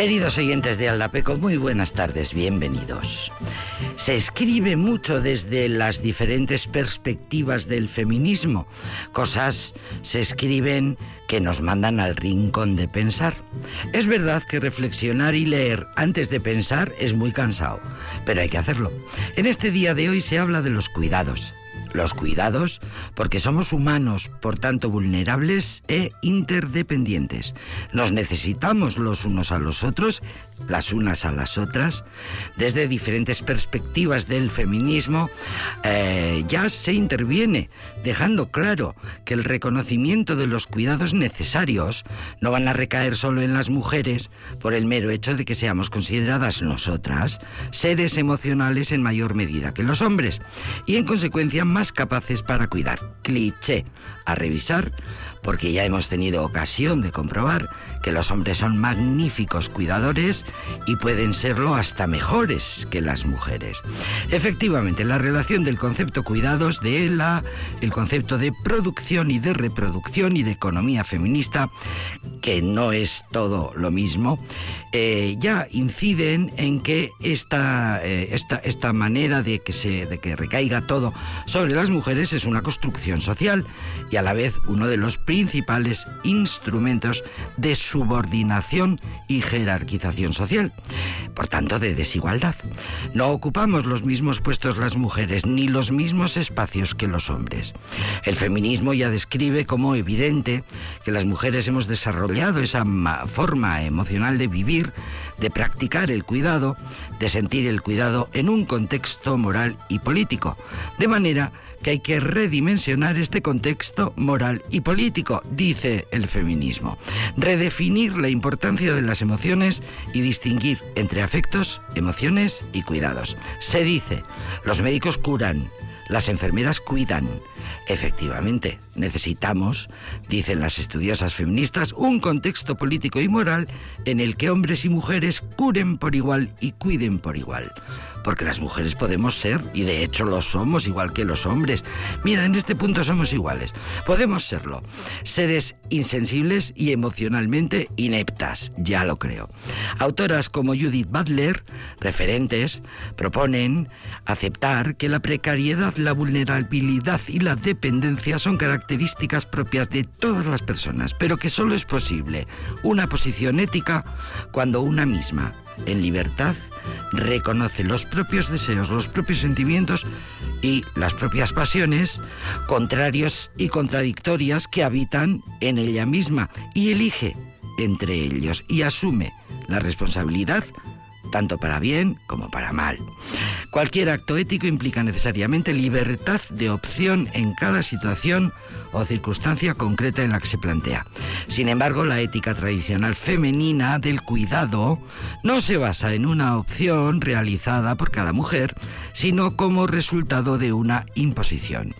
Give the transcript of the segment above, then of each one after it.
Queridos oyentes de Aldapeco, muy buenas tardes, bienvenidos. Se escribe mucho desde las diferentes perspectivas del feminismo. Cosas se escriben que nos mandan al rincón de pensar. Es verdad que reflexionar y leer antes de pensar es muy cansado, pero hay que hacerlo. En este día de hoy se habla de los cuidados los cuidados, porque somos humanos, por tanto vulnerables e interdependientes. Nos necesitamos los unos a los otros, las unas a las otras. Desde diferentes perspectivas del feminismo eh, ya se interviene, dejando claro que el reconocimiento de los cuidados necesarios no van a recaer solo en las mujeres por el mero hecho de que seamos consideradas nosotras seres emocionales en mayor medida que los hombres y en consecuencia más capaces para cuidar. Cliché a revisar porque ya hemos tenido ocasión de comprobar que los hombres son magníficos cuidadores y pueden serlo hasta mejores que las mujeres. Efectivamente, la relación del concepto cuidados de la el concepto de producción y de reproducción y de economía feminista, que no es todo lo mismo, eh, ya inciden en que esta, eh, esta, esta manera de que, se, de que recaiga todo sobre las mujeres es una construcción social y a la vez uno de los principales instrumentos de subordinación y jerarquización social, por tanto de desigualdad. No ocupamos los mismos puestos las mujeres ni los mismos espacios que los hombres. El feminismo ya describe como evidente que las mujeres hemos desarrollado esa forma emocional de vivir, de practicar el cuidado, de sentir el cuidado en un contexto moral y político, de manera que hay que redimensionar este contexto moral y político, dice el feminismo. Redefinir la importancia de las emociones y distinguir entre afectos, emociones y cuidados. Se dice, los médicos curan, las enfermeras cuidan. Efectivamente, necesitamos, dicen las estudiosas feministas, un contexto político y moral en el que hombres y mujeres curen por igual y cuiden por igual porque las mujeres podemos ser, y de hecho lo somos igual que los hombres. Mira, en este punto somos iguales. Podemos serlo. Seres insensibles y emocionalmente ineptas, ya lo creo. Autoras como Judith Butler, referentes, proponen aceptar que la precariedad, la vulnerabilidad y la dependencia son características propias de todas las personas, pero que solo es posible una posición ética cuando una misma en libertad, reconoce los propios deseos, los propios sentimientos y las propias pasiones contrarios y contradictorias que habitan en ella misma y elige entre ellos y asume la responsabilidad tanto para bien como para mal. Cualquier acto ético implica necesariamente libertad de opción en cada situación o circunstancia concreta en la que se plantea. Sin embargo, la ética tradicional femenina del cuidado no se basa en una opción realizada por cada mujer, sino como resultado de una imposición.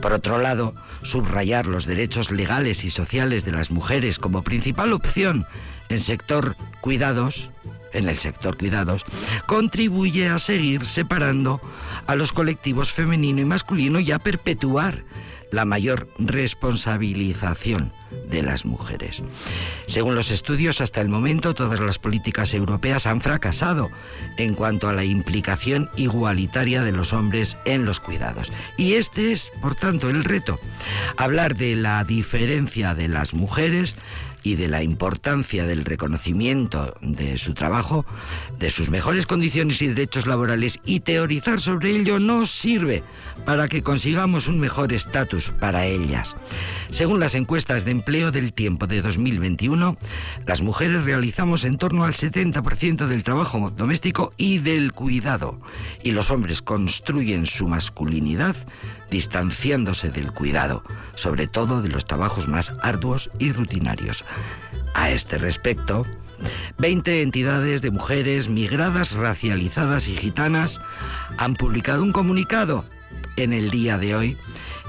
Por otro lado, subrayar los derechos legales y sociales de las mujeres como principal opción en sector cuidados en el sector cuidados, contribuye a seguir separando a los colectivos femenino y masculino y a perpetuar la mayor responsabilización de las mujeres. Según los estudios, hasta el momento todas las políticas europeas han fracasado en cuanto a la implicación igualitaria de los hombres en los cuidados. Y este es, por tanto, el reto. Hablar de la diferencia de las mujeres y de la importancia del reconocimiento de su trabajo, de sus mejores condiciones y derechos laborales y teorizar sobre ello no sirve para que consigamos un mejor estatus para ellas. Según las encuestas de empleo del tiempo de 2021, las mujeres realizamos en torno al 70% del trabajo doméstico y del cuidado, y los hombres construyen su masculinidad distanciándose del cuidado, sobre todo de los trabajos más arduos y rutinarios. A este respecto, 20 entidades de mujeres migradas, racializadas y gitanas han publicado un comunicado en el día de hoy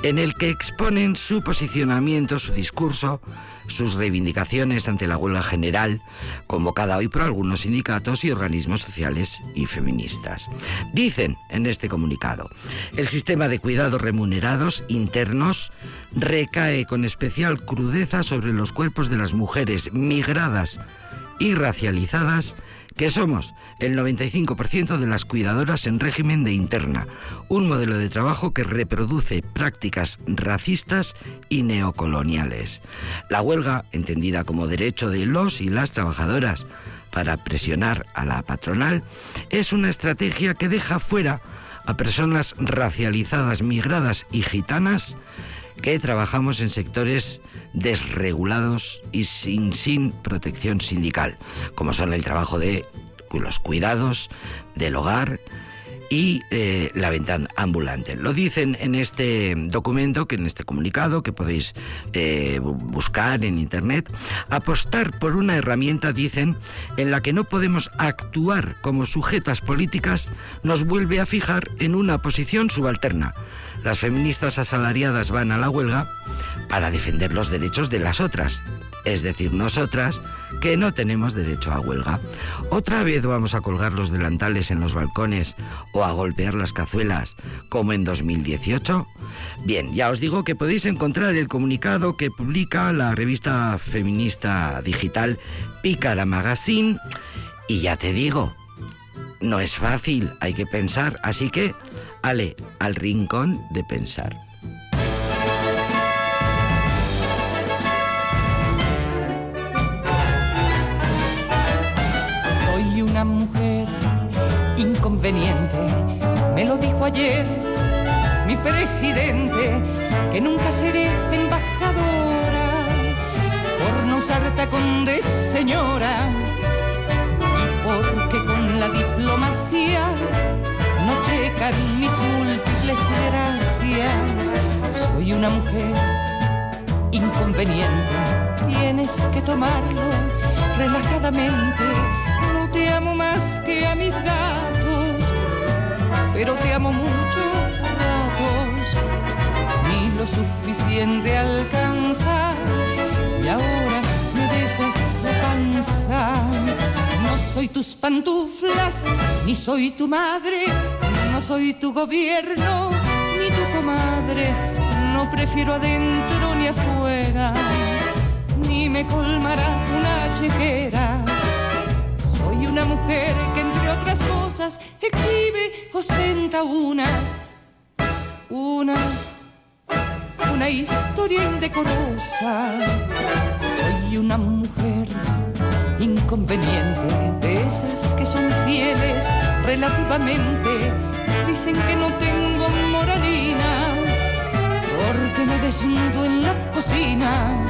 en el que exponen su posicionamiento, su discurso, sus reivindicaciones ante la huelga general, convocada hoy por algunos sindicatos y organismos sociales y feministas. Dicen en este comunicado, el sistema de cuidados remunerados internos recae con especial crudeza sobre los cuerpos de las mujeres migradas y racializadas que somos el 95% de las cuidadoras en régimen de interna, un modelo de trabajo que reproduce prácticas racistas y neocoloniales. La huelga, entendida como derecho de los y las trabajadoras para presionar a la patronal, es una estrategia que deja fuera a personas racializadas, migradas y gitanas que trabajamos en sectores desregulados y sin, sin protección sindical, como son el trabajo de los cuidados, del hogar, y eh, la venta ambulante. Lo dicen en este documento, que en este comunicado que podéis eh, buscar en internet, apostar por una herramienta, dicen, en la que no podemos actuar como sujetas políticas, nos vuelve a fijar en una posición subalterna. Las feministas asalariadas van a la huelga para defender los derechos de las otras, es decir, nosotras, que no tenemos derecho a huelga. Otra vez vamos a colgar los delantales en los balcones o a golpear las cazuelas, como en 2018. Bien, ya os digo que podéis encontrar el comunicado que publica la revista feminista digital Pícara Magazine. Y ya te digo, no es fácil, hay que pensar, así que, ale, al rincón de pensar. Ayer mi presidente, que nunca seré embajadora por no usar tacón de señora y porque con la diplomacia no checan mis múltiples gracias. Soy una mujer inconveniente, tienes que tomarlo relajadamente te amo más que a mis gatos, pero te amo mucho ratos, ni lo suficiente alcanza, y ahora me besas la panza. No soy tus pantuflas, ni soy tu madre, no soy tu gobierno, ni tu comadre, no prefiero adentro ni afuera, ni me colmará una chequera. Soy una mujer otras cosas exhibe, ostenta unas, una, una historia indecorosa. Soy una mujer inconveniente, de esas que son fieles relativamente. Dicen que no tengo moralina, porque me desnudo en la cocina.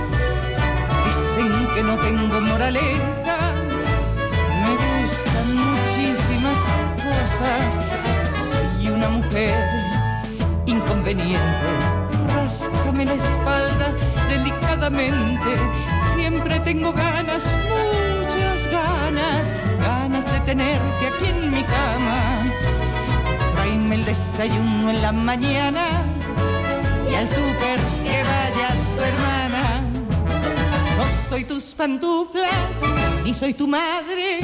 Dicen que no tengo Soy una mujer inconveniente. Ráscame la espalda delicadamente. Siempre tengo ganas, muchas ganas, ganas de tenerte aquí en mi cama. Tráeme el desayuno en la mañana y al súper que vaya tu hermana. No soy tus pantuflas, ni soy tu madre,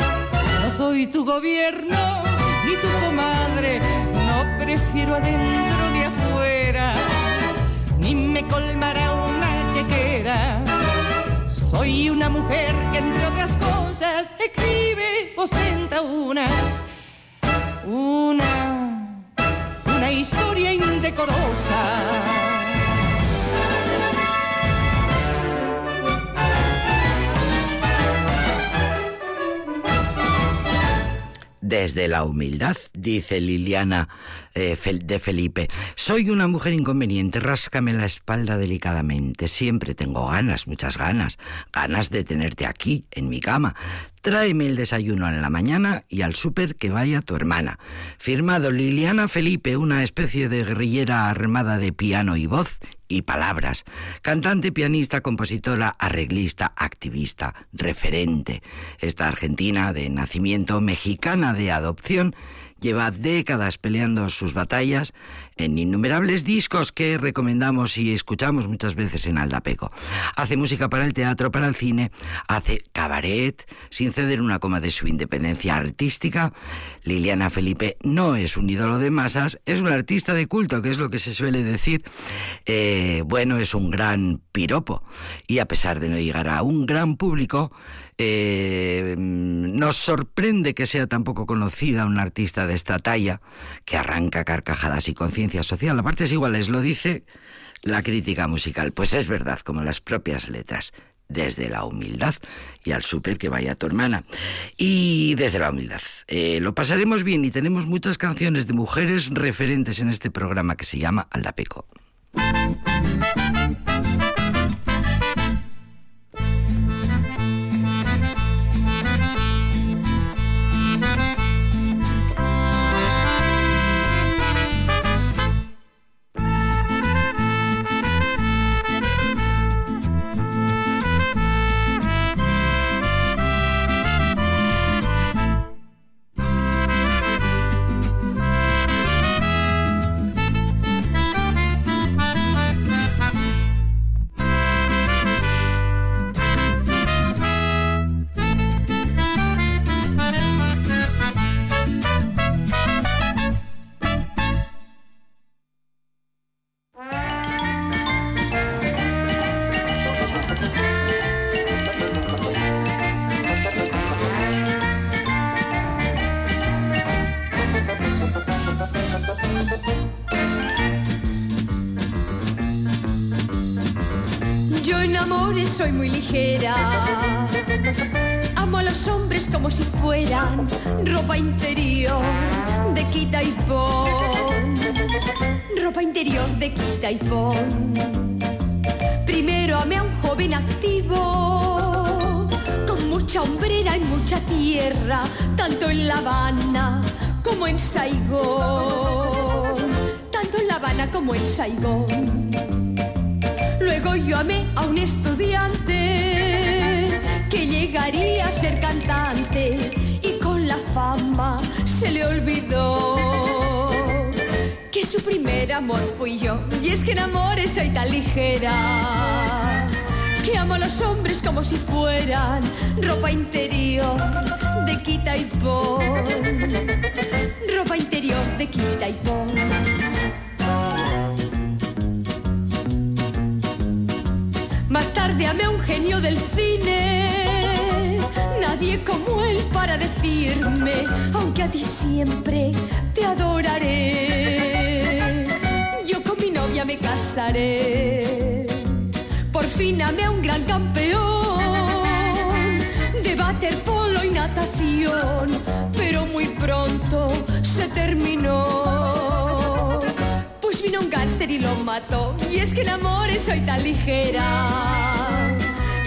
no soy tu gobierno comadre, no prefiero adentro ni afuera, ni me colmará una chequera. Soy una mujer que entre otras cosas exhibe, ostenta unas, una, una historia indecorosa. Desde la humildad, dice Liliana eh, de Felipe. Soy una mujer inconveniente, ráscame la espalda delicadamente. Siempre tengo ganas, muchas ganas, ganas de tenerte aquí, en mi cama. Tráeme el desayuno en la mañana y al súper que vaya tu hermana. Firmado Liliana Felipe, una especie de guerrillera armada de piano y voz y palabras. Cantante, pianista, compositora, arreglista, activista, referente. Esta argentina de nacimiento, mexicana de adopción, lleva décadas peleando sus batallas en innumerables discos que recomendamos y escuchamos muchas veces en Aldapeco. Hace música para el teatro, para el cine, hace cabaret, sin ceder una coma de su independencia artística. Liliana Felipe no es un ídolo de masas, es un artista de culto, que es lo que se suele decir. Eh, bueno, es un gran piropo y a pesar de no llegar a un gran público, Eh, nos sorprende que sea tan poco conocida una artista de esta talla, que arranca carcajadas y conciencia social. A partes iguales lo dice la crítica musical. Pues es verdad, como las propias letras desde la humildad y al súper que vaya tu hermana. Y desde la humildad. Eh, lo pasaremos bien y tenemos muchas canciones de mujeres referentes en este programa que se llama Aldapeco. De quita y pon. Primero amé a un joven activo, con mucha hombrera y mucha tierra, tanto en La Habana como en Saigón. Tanto en La Habana como en Saigón Luego yo amé a un estudiante que llegaría a ser cantante y con la fama se le olvidó su primer amor fui yo. Y es que en amores soy tan ligera que amo a los hombres como si fueran ropa interior de quita y pon. Ropa interior de quita y pon. Más tarde amé a un genio del cine, nadie como él para decirme, aunque a ti siempre te adoraré. Novia me casaré. Por fin amé a un gran campeón de waterpolo y natación, pero muy pronto se terminó vino un gángster y lo mató. Y es que en amores soy tan ligera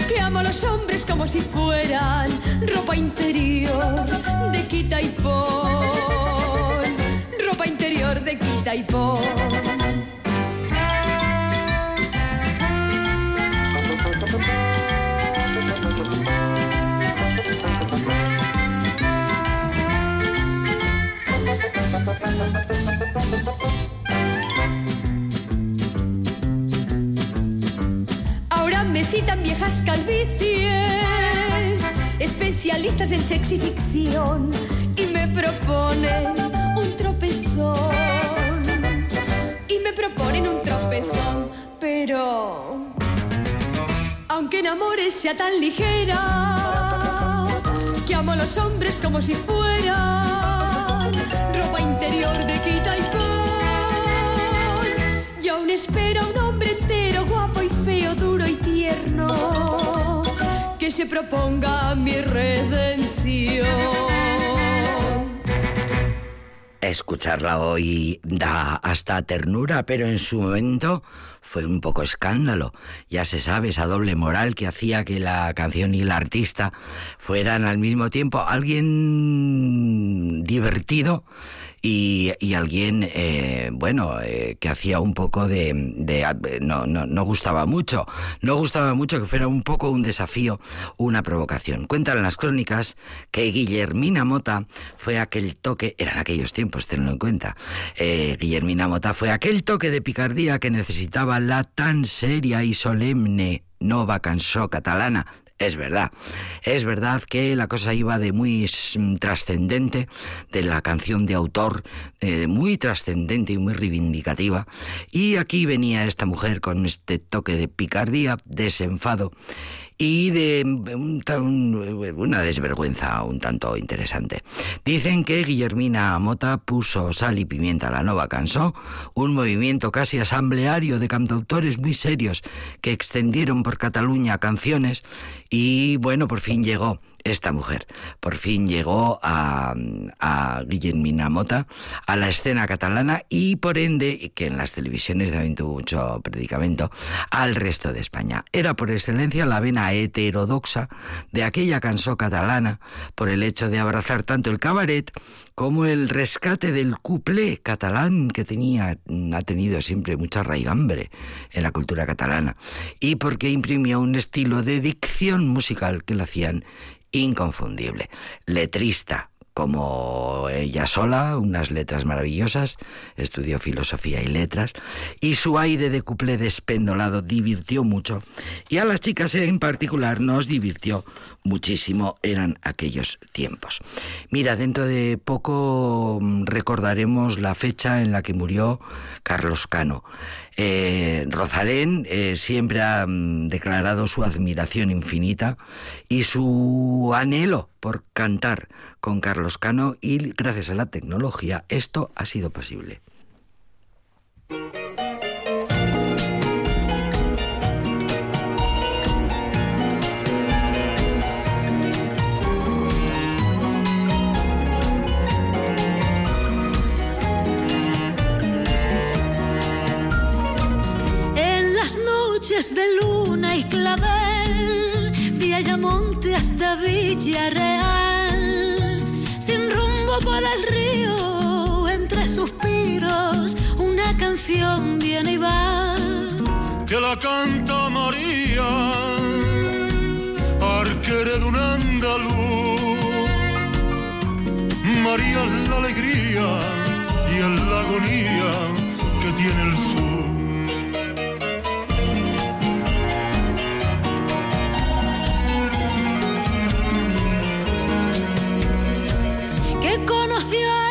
que amo a los hombres como si fueran ropa interior de quita y pon. Ropa interior de quita y pon. Citan viejas calvicies, especialistas en sexy ficción, y me proponen un tropezón. Y me proponen un tropezón, pero aunque en amores sea tan ligera, que amo a los hombres como si fuera interior de quita y pon. Y aún espera un hombre entero, guapo y feo, duro y tierno, que se proponga mi redención. Escucharla hoy da hasta ternura, pero en su momento fue un poco escándalo. Ya se sabe esa doble moral que hacía que la canción y el artista fueran al mismo tiempo alguien divertido y, alguien, eh, bueno, eh, que hacía un poco de... no, no, no, gustaba mucho, no gustaba mucho que fuera un poco un desafío, una provocación. Cuentan las crónicas que Guillermina Mota fue aquel toque, eran aquellos tiempos, tenlo en cuenta, eh, Guillermina Mota fue aquel toque de picardía que necesitaba la tan seria y solemne nova canción catalana es verdad, es verdad que la cosa iba de muy trascendente, de la canción de autor, eh, muy trascendente y muy reivindicativa. Y aquí venía esta mujer con este toque de picardía, desenfado y de una desvergüenza un tanto interesante. Dicen que Guillermina Mota puso sal y pimienta a la nova cansó, un movimiento casi asambleario de cantautores muy serios que extendieron por Cataluña canciones y bueno, por fin llegó esta mujer. Por fin llegó a, a a la escena catalana y por ende, que en las televisiones también tuvo mucho predicamento, al resto de España. Era por excelencia la vena heterodoxa de aquella canción catalana por el hecho de abrazar tanto el cabaret como el rescate del cuplé catalán que tenía, ha tenido siempre mucha raigambre en la cultura catalana y porque imprimía un estilo de dicción musical que lo hacían inconfundible. Letrista, como ella sola, unas letras maravillosas, estudió filosofía y letras, y su aire de cuplé despendolado divirtió mucho, y a las chicas en particular nos divirtió muchísimo, eran aquellos tiempos. Mira, dentro de poco mm, recordaremos la fecha en la que murió Carlos Cano. Eh, Rosalén eh, siempre ha mm, declarado su admiración infinita y su anhelo por cantar con Carlos Cano y gracias a la tecnología esto ha sido posible. De luna y clavel, de Ayamonte hasta Villarreal, sin rumbo por el río, entre suspiros, una canción viene y va. Que la canta María, arquere de un andaluz. María es la alegría y es la agonía que tiene el conoció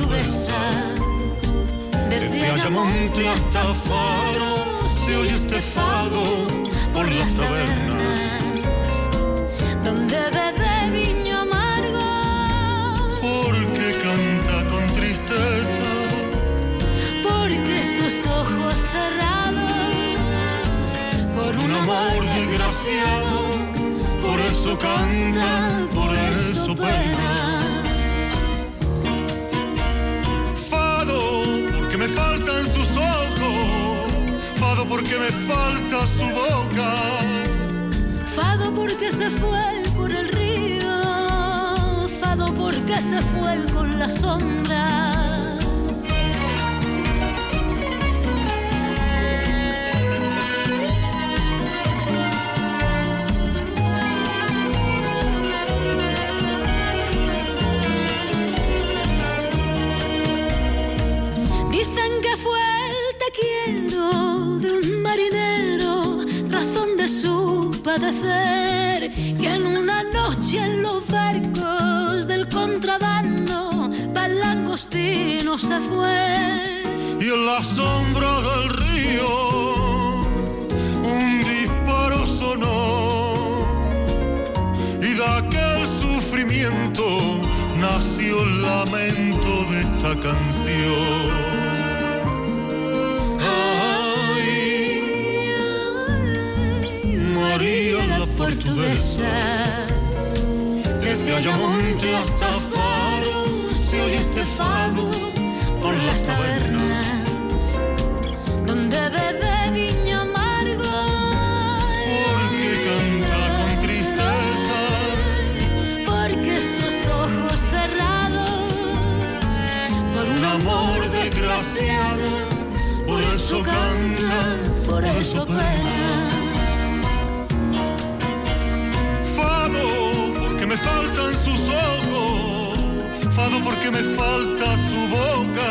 sur monte hasta Faro se oye este fado por las tabernas. donde bebe viño amargo. Porque canta con tristeza. Porque sus ojos cerrados por un amor desgraciado por eso canta por eso pena falta su boca. Fado porque se fue por el río. Fado porque se fue con la sombra noche en los barcos del contrabando Palangostino se fue. Y en la sombra del río un disparo sonó y de aquel sufrimiento nació el lamento de esta canción. portuguesa. Desde Ayamonte hasta Faro se oye este fado por las tabernas donde bebe viña amargo. Porque canta con tristeza. Porque sus ojos cerrados por un amor desgraciado eso canta, por eso fado porque me falta su boca.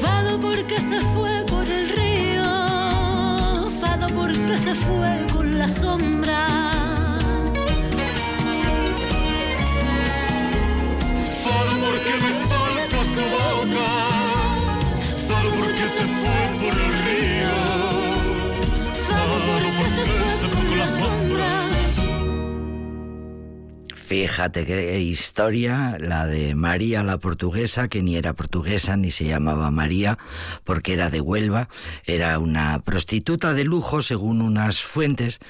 Fado porque se fue por el río, fado porque se fue con la sombra. Fado porque me falta su boca, fado porque se fue por el río, fado porque se fue Fíjate qué historia, la de María la portuguesa, que ni era portuguesa ni se llamaba María, porque era de Huelva, era una prostituta de lujo, según unas fuentes,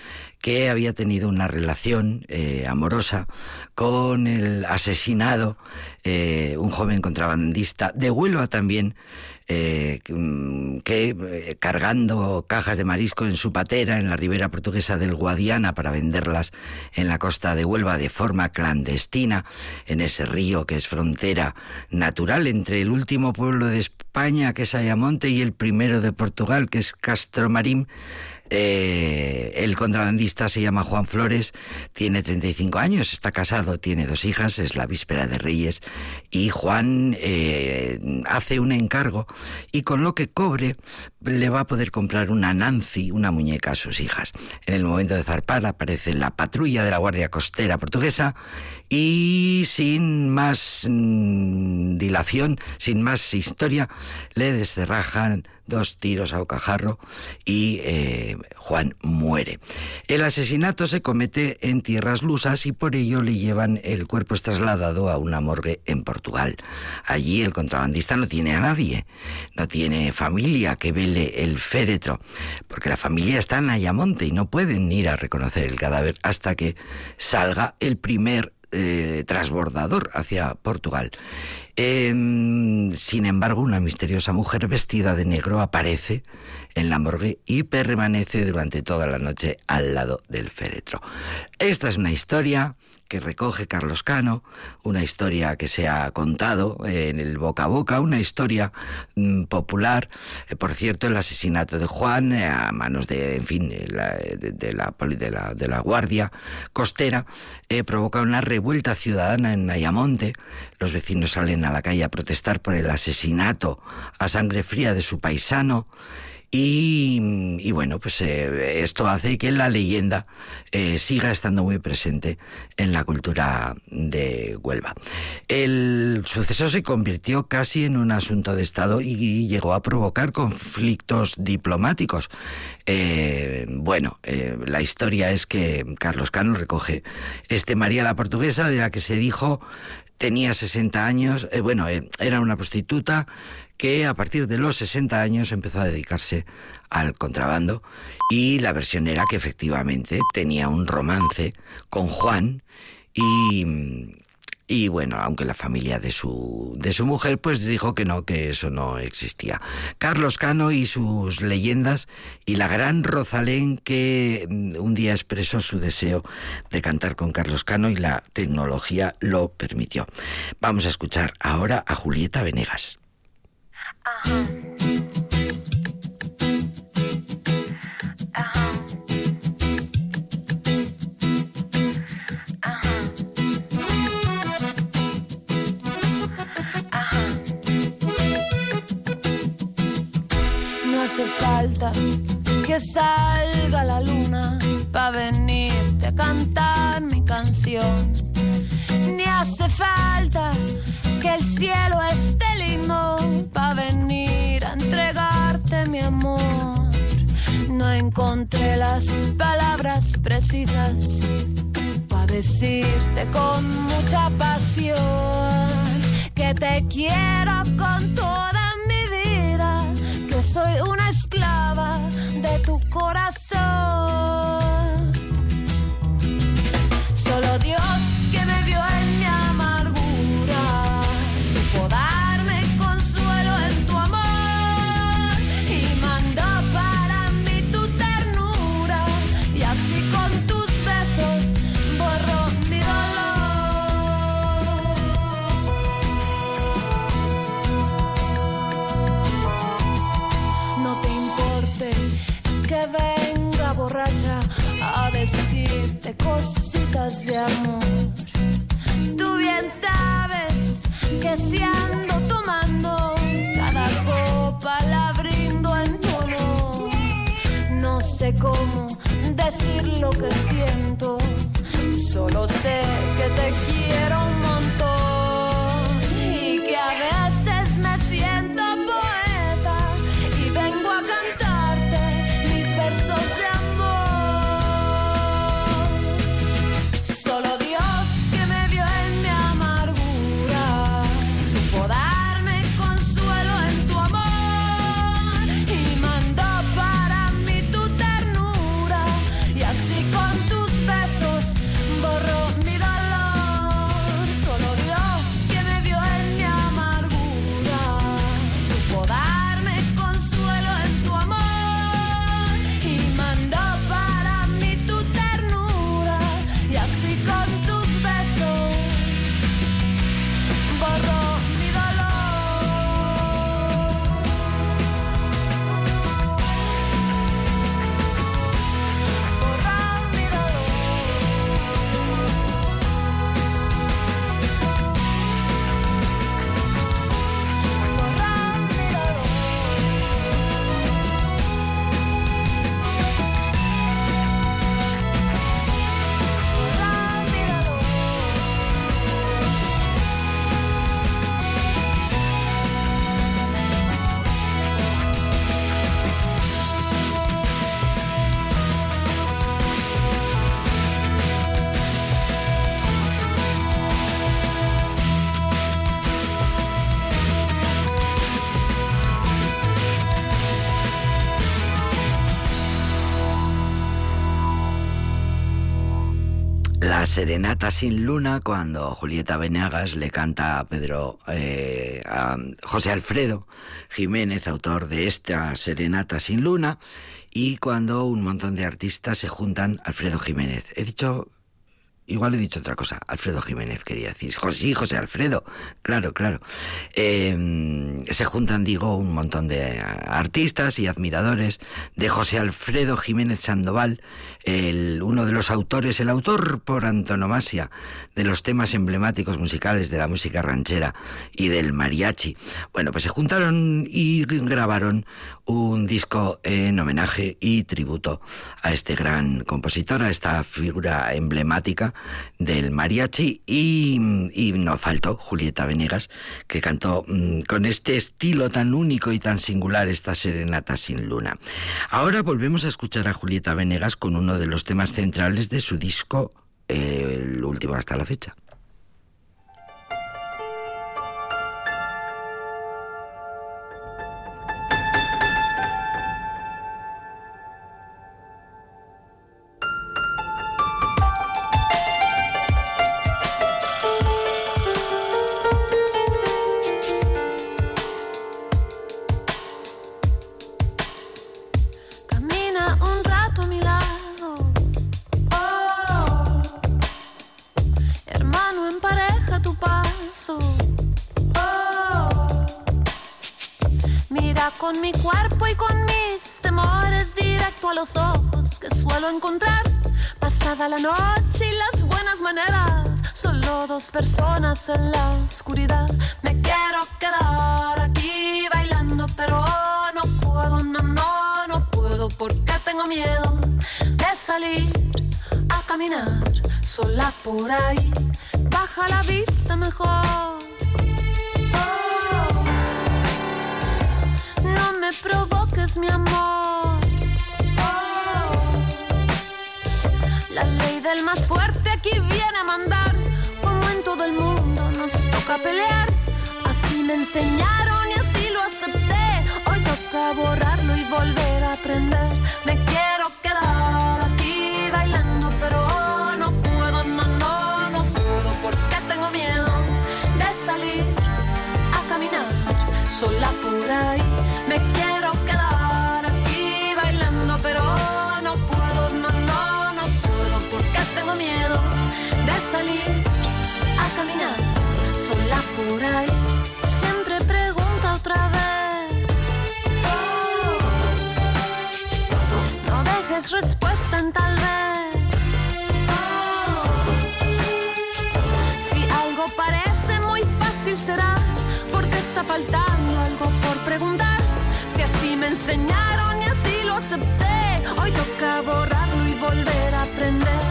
que había tenido una relación eh, amorosa con el asesinado, eh, un joven contrabandista de Huelva también, eh, que eh, cargando cajas de marisco en su patera en la ribera portuguesa del Guadiana para venderlas en la costa de Huelva de forma clandestina, en ese río que es frontera natural entre el último pueblo de España, que es Ayamonte, y el primero de Portugal, que es Castromarín, eh, el contrabandista se llama Juan Flores, tiene 35 años, está casado, tiene dos hijas, es la víspera de Reyes y Juan eh, hace un encargo y con lo que cobre le va a poder comprar una Nancy, una muñeca a sus hijas. En el momento de zarpar aparece la patrulla de la Guardia Costera Portuguesa y sin más mm, dilación, sin más historia, le descerrajan dos tiros a bocajarro y eh, Juan muere. El asesinato se comete en tierras lusas y por ello le llevan el cuerpo es trasladado a una morgue en Portugal. Allí el contrabandista no tiene a nadie, no tiene familia que vele el féretro, porque la familia está en Ayamonte y no pueden ir a reconocer el cadáver hasta que salga el primer eh, transbordador hacia Portugal. Eh, sin embargo, una misteriosa mujer vestida de negro aparece en la morgue y permanece durante toda la noche al lado del féretro. Esta es una historia que recoge Carlos Cano, una historia que se ha contado en el boca a boca, una historia mm, popular. Eh, por cierto, el asesinato de Juan eh, a manos de, en fin, eh, la- de, la, de, la, de la Guardia Costera eh, provoca una revuelta ciudadana en Ayamonte. Los vecinos salen a la calle a protestar por el asesinato a sangre fría de su paisano. Y, bueno, pues eh, esto hace que la leyenda eh, siga estando muy presente en la cultura de Huelva. El suceso se convirtió casi en un asunto de Estado y, llegó a provocar conflictos diplomáticos. Eh, bueno, eh, la historia es que Carlos Cano recoge este María la Portuguesa, de la que se dijo tenía 60 años, eh, bueno, eh, era una prostituta que a partir de los 60 años empezó a dedicarse al contrabando y la versión era que efectivamente tenía un romance con Juan y, y bueno, aunque la familia de su, de su mujer pues dijo que no, que eso no existía. Carlos Cano y sus leyendas y la gran Rosalén que mm, un día expresó su deseo de cantar con Carlos Cano y la tecnología lo permitió. Vamos a escuchar ahora a Julieta Venegas. Hace falta que salga la luna para venirte a cantar mi canción. Ni hace falta que el cielo esté lindo para venir a entregarte mi amor. No encontré las palabras precisas para decirte con mucha pasión que te quiero con que soy una esclava de tu corazón. Cómo decir lo que siento, solo sé que te quiero serenata sin luna cuando Julieta Venegas le canta a Pedro eh, José Alfredo Jiménez, autor de esta serenata sin luna, y cuando un montón de artistas se juntan Alfredo Jiménez. He dicho Igual he dicho otra cosa. Alfredo Jiménez quería decir. Jo- Sí, José Alfredo. Claro, claro. Eh, se juntan, digo, un montón de artistas y admiradores de José Alfredo Jiménez Sandoval, el, uno de los autores, el autor por antonomasia de los temas emblemáticos musicales de la música ranchera y del mariachi. Bueno, pues se juntaron y grabaron un disco en homenaje y tributo a este gran compositor, a esta figura emblemática del mariachi y, no faltó Julieta Venegas que cantó mm, con este estilo tan único y tan singular esta serenata sin luna. Ahora volvemos a escuchar a Julieta Venegas con uno de los temas centrales de su disco, el último hasta la fecha. sola por ahí. Me quiero quedar aquí bailando, pero no puedo, no, no, no puedo, porque tengo miedo de salir a caminar sola por ahí. Siempre pregunta otra vez. No dejes respuesta en tal vez. Si algo parece muy fácil será porque está faltando preguntar. Si así me enseñaron y así lo acepté, hoy toca borrarlo y volver a aprender.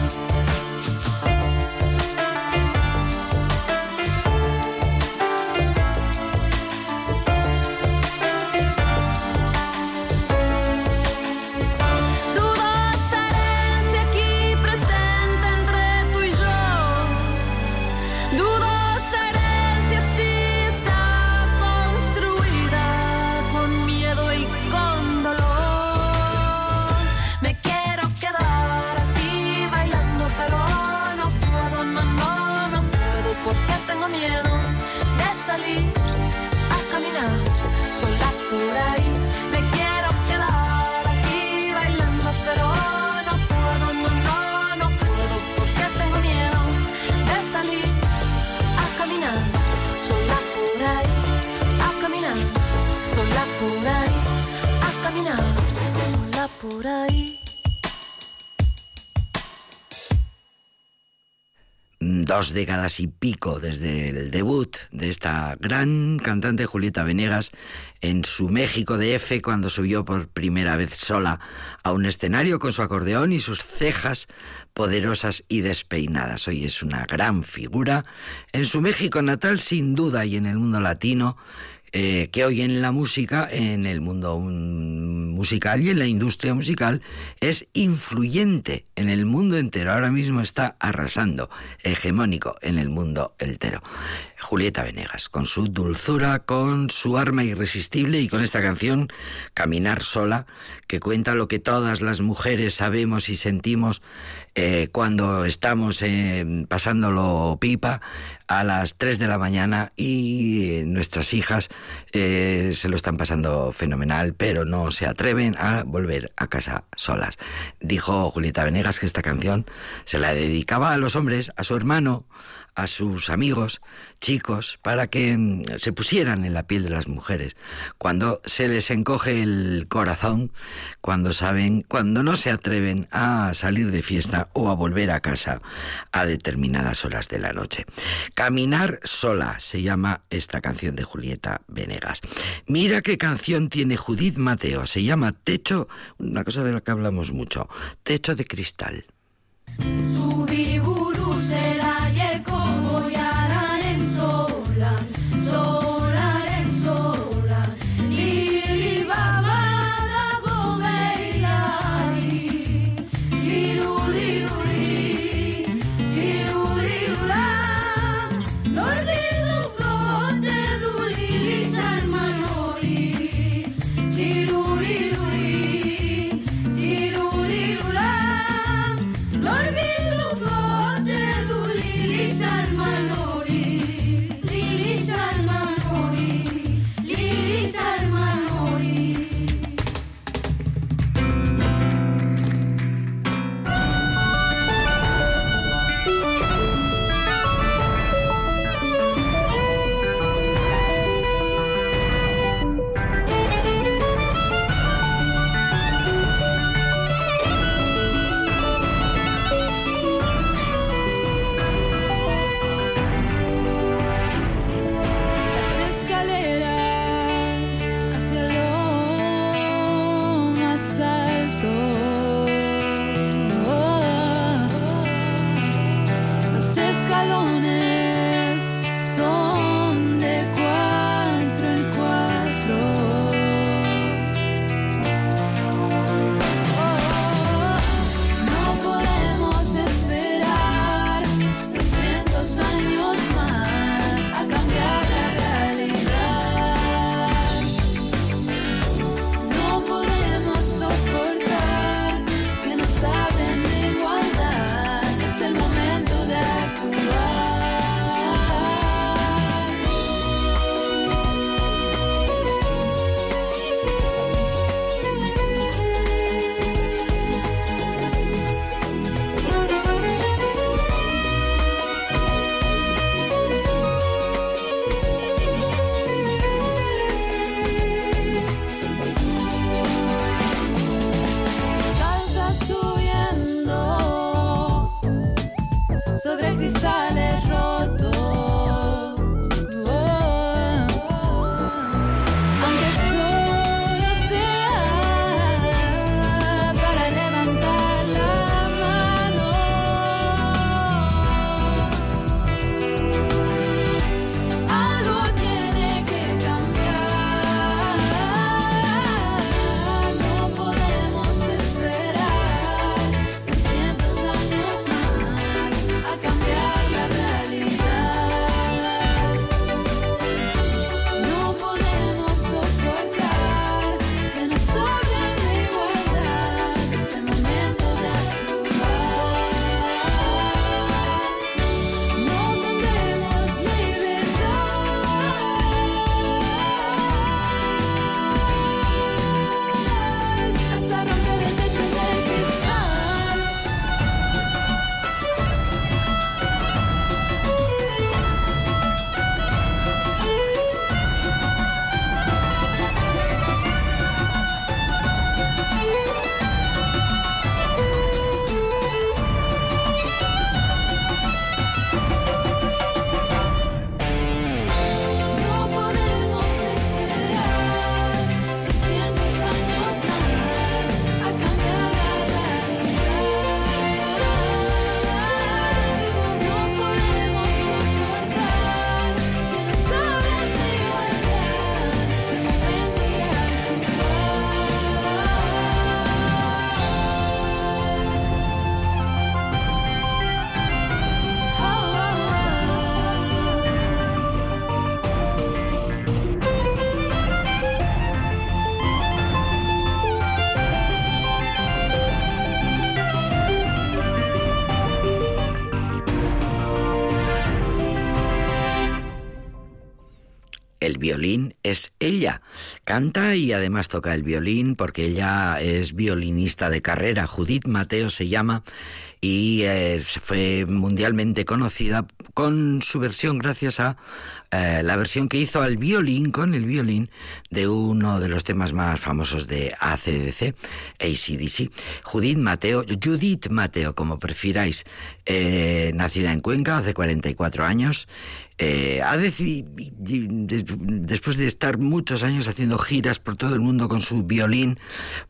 Dos décadas y pico desde el debut de esta gran cantante Julieta Venegas en su México de F cuando subió por primera vez sola a un escenario con su acordeón y sus cejas poderosas y despeinadas. Hoy es una gran figura en su México natal sin duda y en el mundo latino eh, que hoy en la música, en el mundo mm, musical y en la industria musical, es influyente en el mundo entero. Ahora mismo está arrasando, hegemónico en el mundo entero. Julieta Venegas, con su dulzura, con su arma irresistible y con esta canción, Caminar sola, que cuenta lo que todas las mujeres sabemos y sentimos eh, cuando estamos eh, pasándolo pipa a las 3 de la mañana y eh, nuestras hijas eh, se lo están pasando fenomenal, pero no se atreven a volver a casa solas. Dijo Julieta Venegas que esta canción se la dedicaba a los hombres, a su hermano, a sus amigos, chicos, para que mm, se pusieran en la piel de las mujeres. Cuando se les encoge el corazón, cuando saben, cuando no se atreven a salir de fiesta o a volver a casa a determinadas horas de la noche. Caminar sola se llama esta canción de Julieta Venegas. Mira qué canción tiene Judith Mateo. Se llama Techo, una cosa de la que hablamos mucho, Techo de Cristal. El violín es ella. Canta y además toca el violín porque ella es violinista de carrera. Judith Mateo se llama y eh, fue mundialmente conocida con su versión gracias a eh, la versión que hizo al violín, con el violín, de uno de los temas más famosos de ACDC, ACDC. Judith Mateo, Judith Mateo, como prefiráis, eh, nacida en Cuenca hace 44 años, eh, ha después de estar muchos años haciendo giras por todo el mundo con su violín,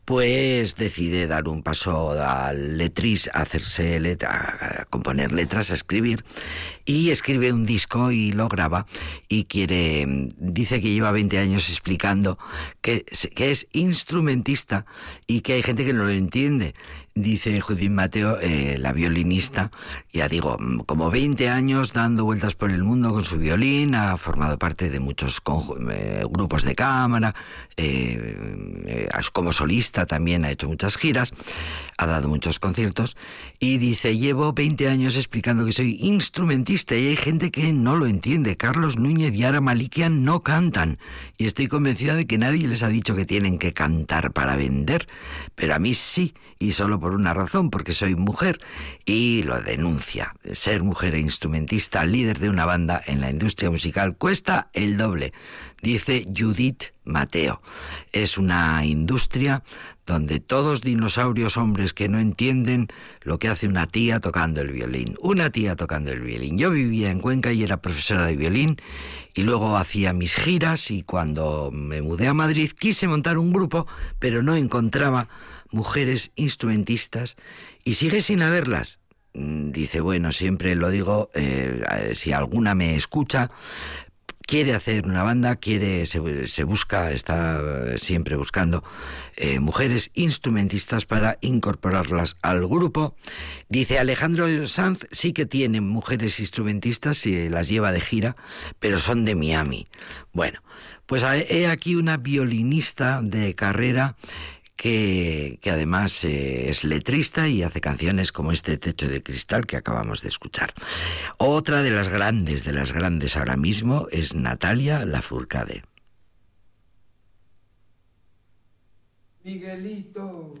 pues decide dar un paso al letris, a hacerse letra, a componer letras, a escribir, y escribe un disco y lo graba y quiere, dice que lleva 20 años explicando que, que es instrumentista y que hay gente que no lo entiende dice Judith Mateo, eh, la violinista, ya digo, como 20 años dando vueltas por el mundo con su violín, ha formado parte de muchos eh, grupos de cámara, eh, como solista también ha hecho muchas giras, ha dado muchos conciertos, y dice, llevo 20 años explicando que soy instrumentista y hay gente que no lo entiende. Carlos Núñez y Ara Malikian no cantan, y estoy convencida de que nadie les ha dicho que tienen que cantar para vender, pero a mí sí, y solo por una razón, porque soy mujer, y lo denuncia. Ser mujer e instrumentista, líder de una banda en la industria musical, cuesta el doble, dice Judith Mateo. Es una industria donde todos dinosaurios hombres que no entienden lo que hace una tía tocando el violín. Una tía tocando el violín. Yo vivía en Cuenca y era profesora de violín y luego hacía mis giras y cuando me mudé a Madrid quise montar un grupo, pero no encontraba mujeres instrumentistas y sigue sin haberlas. Mm, dice, bueno, siempre lo digo, eh, si alguna me escucha, quiere hacer una banda, quiere, se, busca, está siempre buscando eh, mujeres instrumentistas para incorporarlas al grupo. Dice Alejandro Sanz, sí que tiene mujeres instrumentistas y las lleva de gira, pero son de Miami. Bueno, pues he aquí una violinista de carrera que, además eh, es letrista y hace canciones como este Techo de Cristal que acabamos de escuchar. Otra de las grandes, de las grandes ahora mismo es Natalia Lafourcade. Miguelito.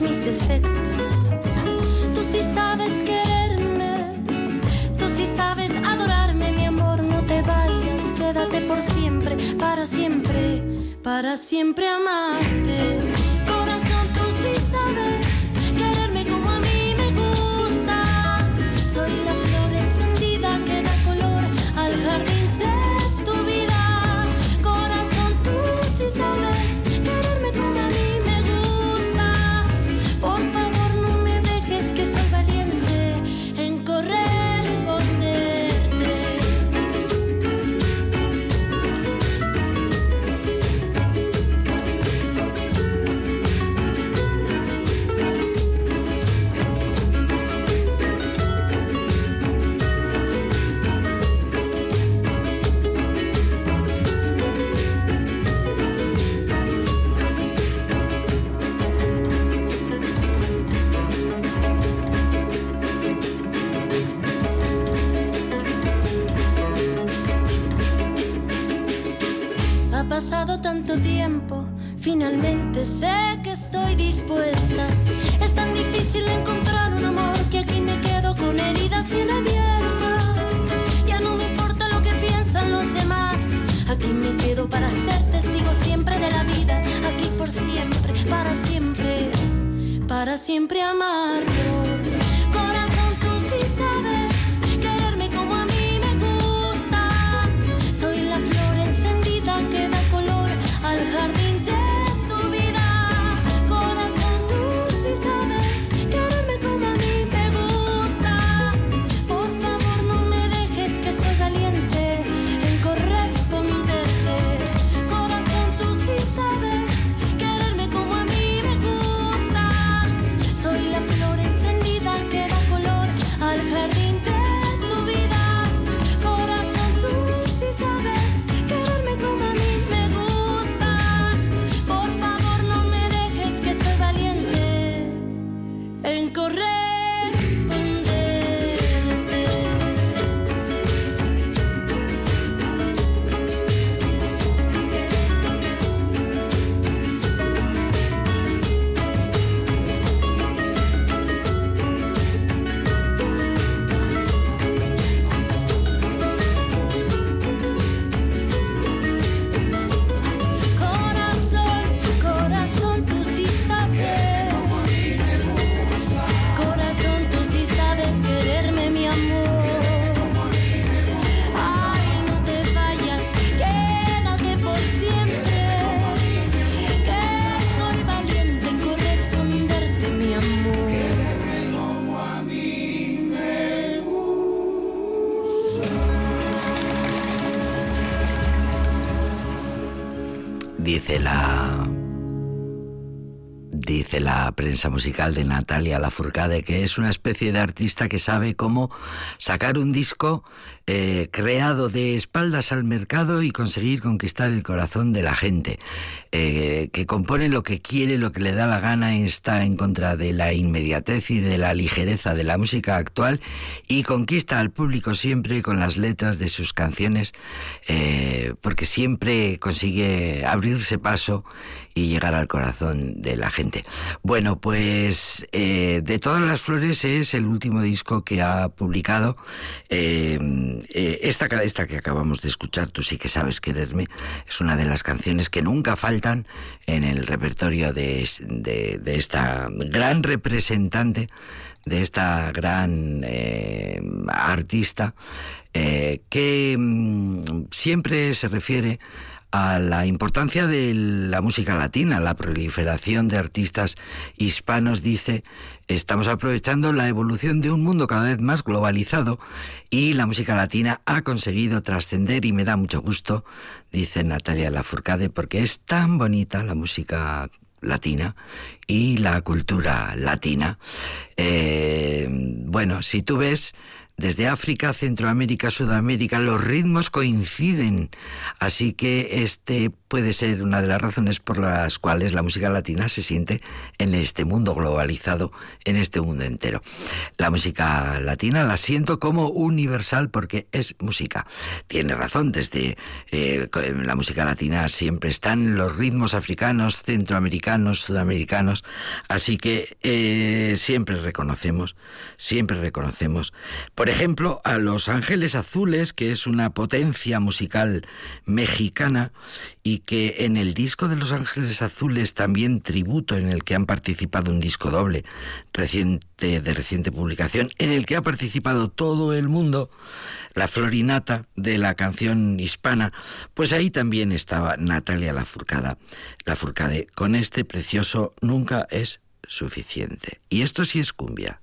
Mis defectos. Tú sí sabes quererme, tú sí sabes adorarme, mi amor, no te vayas, quédate por siempre, para siempre, para siempre amarte. Finalmente sé que estoy dispuesta. Es tan difícil encontrar un amor que aquí me quedo con heridas bien abiertas. Ya no me importa lo que piensan los demás. Aquí me quedo para ser testigo siempre de la vida. Aquí por siempre, para siempre, para siempre amarlos. Prensa musical de Natalia Lafourcade que es una especie de artista que sabe cómo sacar un disco eh, creado de espaldas al mercado y conseguir conquistar el corazón de la gente, eh, que compone lo que quiere, lo que le da la gana, está en contra de la inmediatez y de la ligereza de la música actual y conquista al público siempre con las letras de sus canciones, eh, porque siempre consigue abrirse paso y llegar al corazón de la gente. Bueno, pues de todas las flores es el último disco que ha publicado. Eh, esta, esta que acabamos de escuchar, Tú sí que sabes quererme, es una de las canciones que nunca faltan en el repertorio de, esta gran representante, de esta gran eh, artista, eh, que mm, siempre se refiere a la importancia de la música latina, la proliferación de artistas hispanos, dice, estamos aprovechando la evolución de un mundo cada vez más globalizado y la música latina ha conseguido trascender y me da mucho gusto, dice Natalia Lafourcade, porque es tan bonita la música latina y la cultura latina. Eh, bueno, si tú ves desde África, Centroamérica, Sudamérica, los ritmos coinciden. Así que este puede ser una de las razones por las cuales la música latina se siente en este mundo globalizado, en este mundo entero. La música latina la siento como universal porque es música. Tiene razón, desde eh, la música latina siempre están los ritmos africanos, centroamericanos, sudamericanos, así que eh, siempre reconocemos, siempre reconocemos. Ejemplo, a Los Ángeles Azules, que es una potencia musical mexicana y que en el disco de Los Ángeles Azules, también tributo, en el que han participado un disco doble reciente, de reciente publicación, en el que ha participado todo el mundo, la florinata de la canción hispana, pues ahí también estaba Natalia la Lafourcade, con este precioso Nunca es suficiente. Y esto sí es cumbia.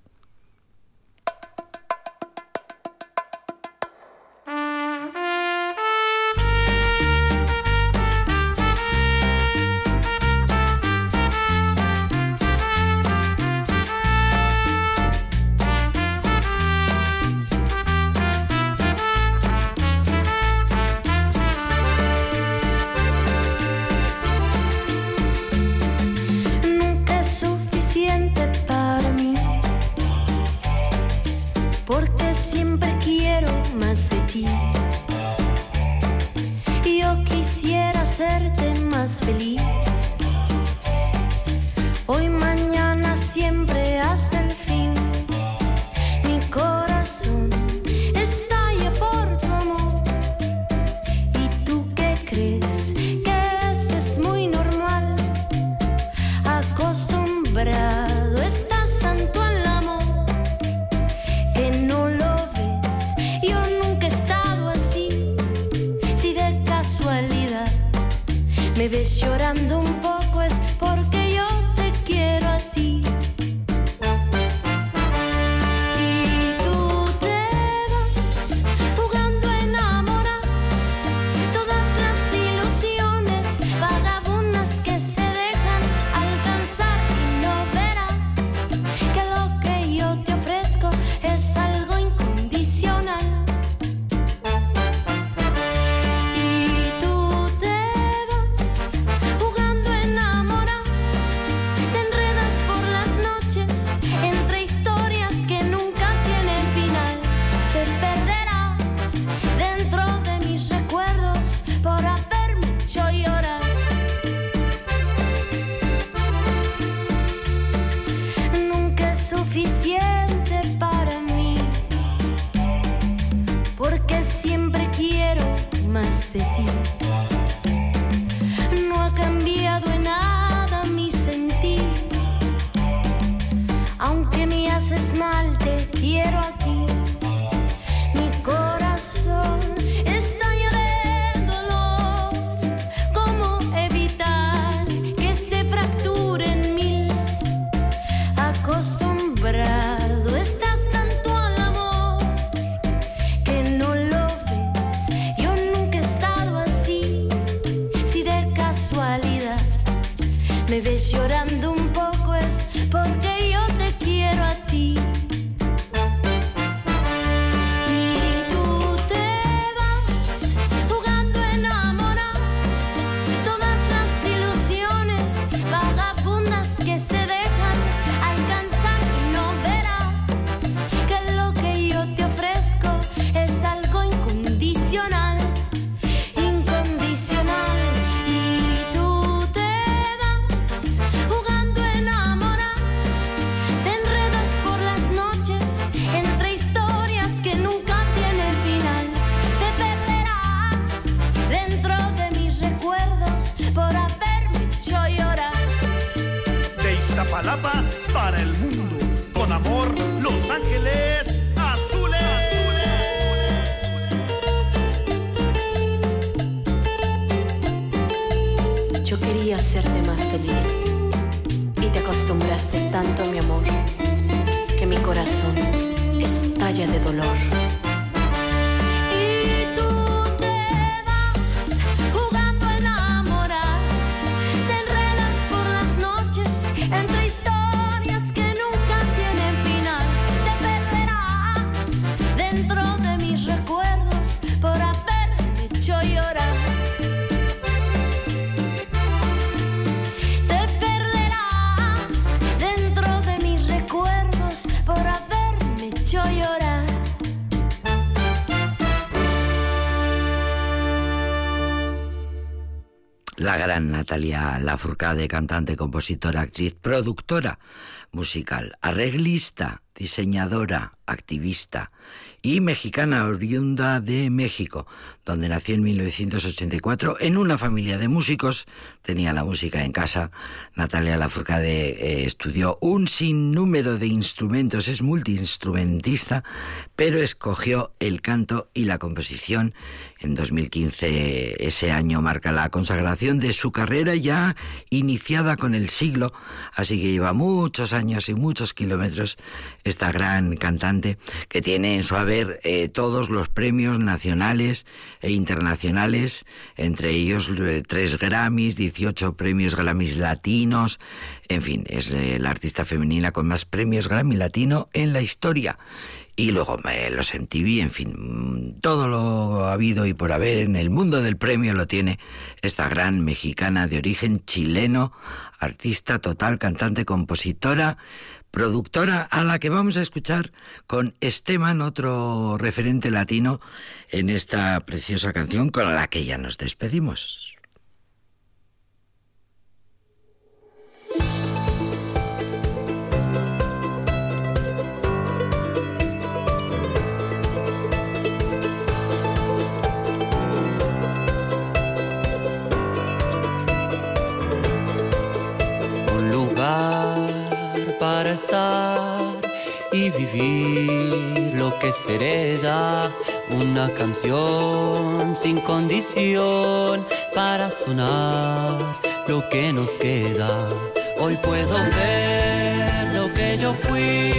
Natalia Lafourcade, cantante, compositora, actriz, productora musical, arreglista, diseñadora, activista y mexicana oriunda de México, donde nació en 1984 en una familia de músicos, tenía la música en casa. Natalia Lafourcade eh, estudió un sinnúmero de instrumentos, es multiinstrumentista, pero escogió el canto y la composición. En 2015 ese año marca la consagración de su carrera ya iniciada con el siglo, así que lleva muchos años y muchos kilómetros esta gran cantante que tiene en su haber eh, todos los premios nacionales e internacionales, entre ellos eh, tres Grammys, 18 premios Grammys latinos, en fin, es eh, la artista femenina con más premios Grammy latino en la historia. Y luego eh, los MTV, en fin, todo lo habido y por haber en el mundo del premio lo tiene esta gran mexicana de origen chileno, artista total, cantante, compositora, productora, a la que vamos a escuchar con Esteban, otro referente latino, en esta preciosa canción con la que ya nos despedimos. Se hereda, una canción sin condición para sonar lo que nos queda. Hoy puedo ver lo que yo fui,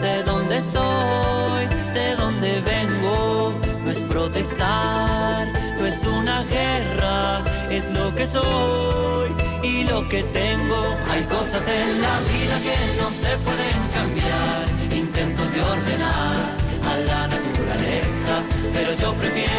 de dónde soy, de dónde vengo, no es protestar, no es una guerra, es lo que soy y lo que tengo. Hay cosas en la vida que no se pueden cambiar, pero yo prefiero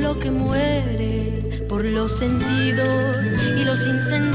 lo que muere, por los sentidos y los incendios.